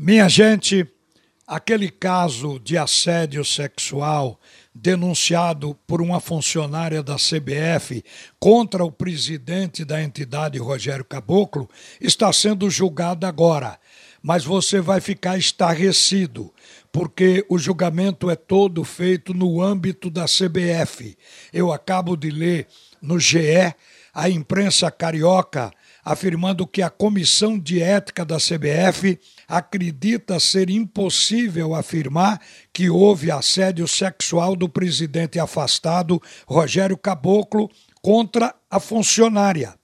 Minha gente, aquele caso de assédio sexual denunciado por uma funcionária da CBF contra o presidente da entidade, Rogério Caboclo, está sendo julgado agora. Mas você vai ficar estarrecido, porque o julgamento é todo feito no âmbito da CBF. Eu acabo de ler no GE a imprensa carioca afirmando que a comissão de ética da CBF acredita ser impossível afirmar que houve assédio sexual do presidente afastado Rogério Caboclo contra a funcionária.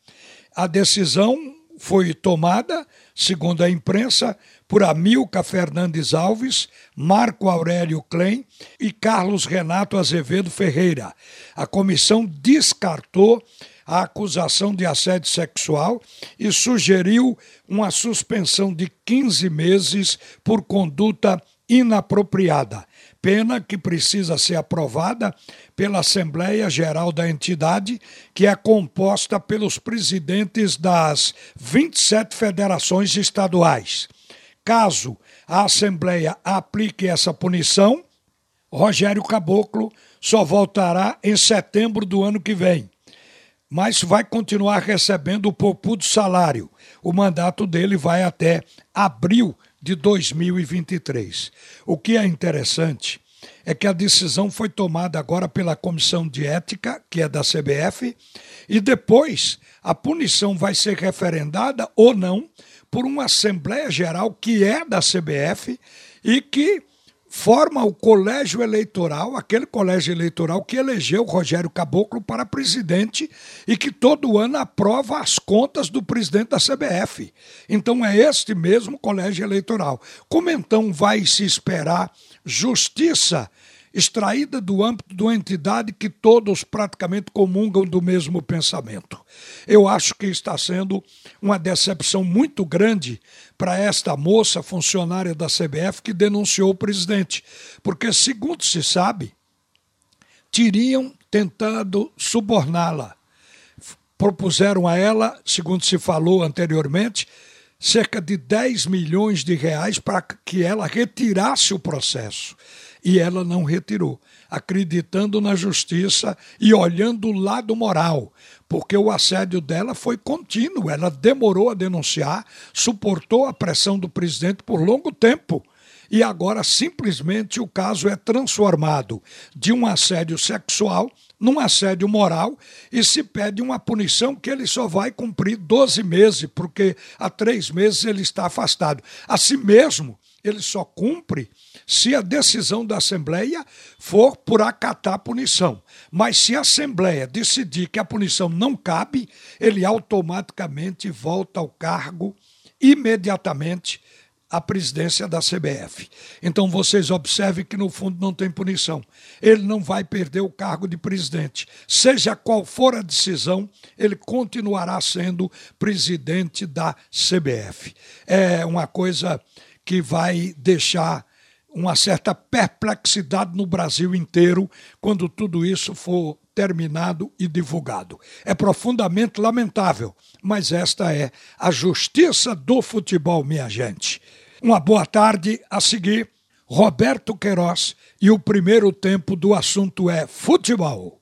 A decisão foi tomada, segundo a imprensa, por Amilca Fernandes Alves, Marco Aurélio Klein e Carlos Renato Azevedo Ferreira. A comissão descartou a acusação de assédio sexual e sugeriu uma suspensão de 15 meses por conduta inapropriada, pena que precisa ser aprovada pela Assembleia Geral da entidade, que é composta pelos presidentes das 27 federações estaduais. Caso a Assembleia aplique essa punição, Rogério Caboclo só voltará em setembro do ano que vem mas vai continuar recebendo o popudo salário. O mandato dele vai até abril de 2023. O que é interessante é que a decisão foi tomada agora pela Comissão de Ética, que é da CBF, e depois a punição vai ser referendada ou não por uma Assembleia Geral que é da CBF e que forma o colégio eleitoral, aquele colégio eleitoral que elegeu Rogério Caboclo para presidente e que todo ano aprova as contas do presidente da CBF. Então é este mesmo colégio eleitoral. Como então vai se esperar justiça extraída do âmbito de uma entidade que todos praticamente comungam do mesmo pensamento. Eu acho que está sendo uma decepção muito grande para esta moça funcionária da CBF que denunciou o presidente, porque, segundo se sabe, teriam tentado suborná-la. Propuseram a ela, segundo se falou anteriormente, cerca de 10 milhões de reais para que ela retirasse o processo e ela não retirou, acreditando na justiça e olhando o lado moral, porque o assédio dela foi contínuo, ela demorou a denunciar, suportou a pressão do presidente por longo tempo. E agora simplesmente o caso é transformado de um assédio sexual num assédio moral e se pede uma punição que ele só vai cumprir 12 meses, porque há três meses ele está afastado. Assim mesmo, ele só cumpre se a decisão da Assembleia for por acatar a punição. Mas se a Assembleia decidir que a punição não cabe, ele automaticamente volta ao cargo imediatamente à presidência da CBF. Então vocês observem que no fundo não tem punição. Ele não vai perder o cargo de presidente. Seja qual for a decisão, ele continuará sendo presidente da CBF. É uma coisa que vai deixar uma certa perplexidade no Brasil inteiro quando tudo isso for terminado e divulgado. É profundamente lamentável, mas esta é a justiça do futebol, minha gente. Uma boa tarde a seguir. Roberto Queiroz e o primeiro tempo do assunto é futebol.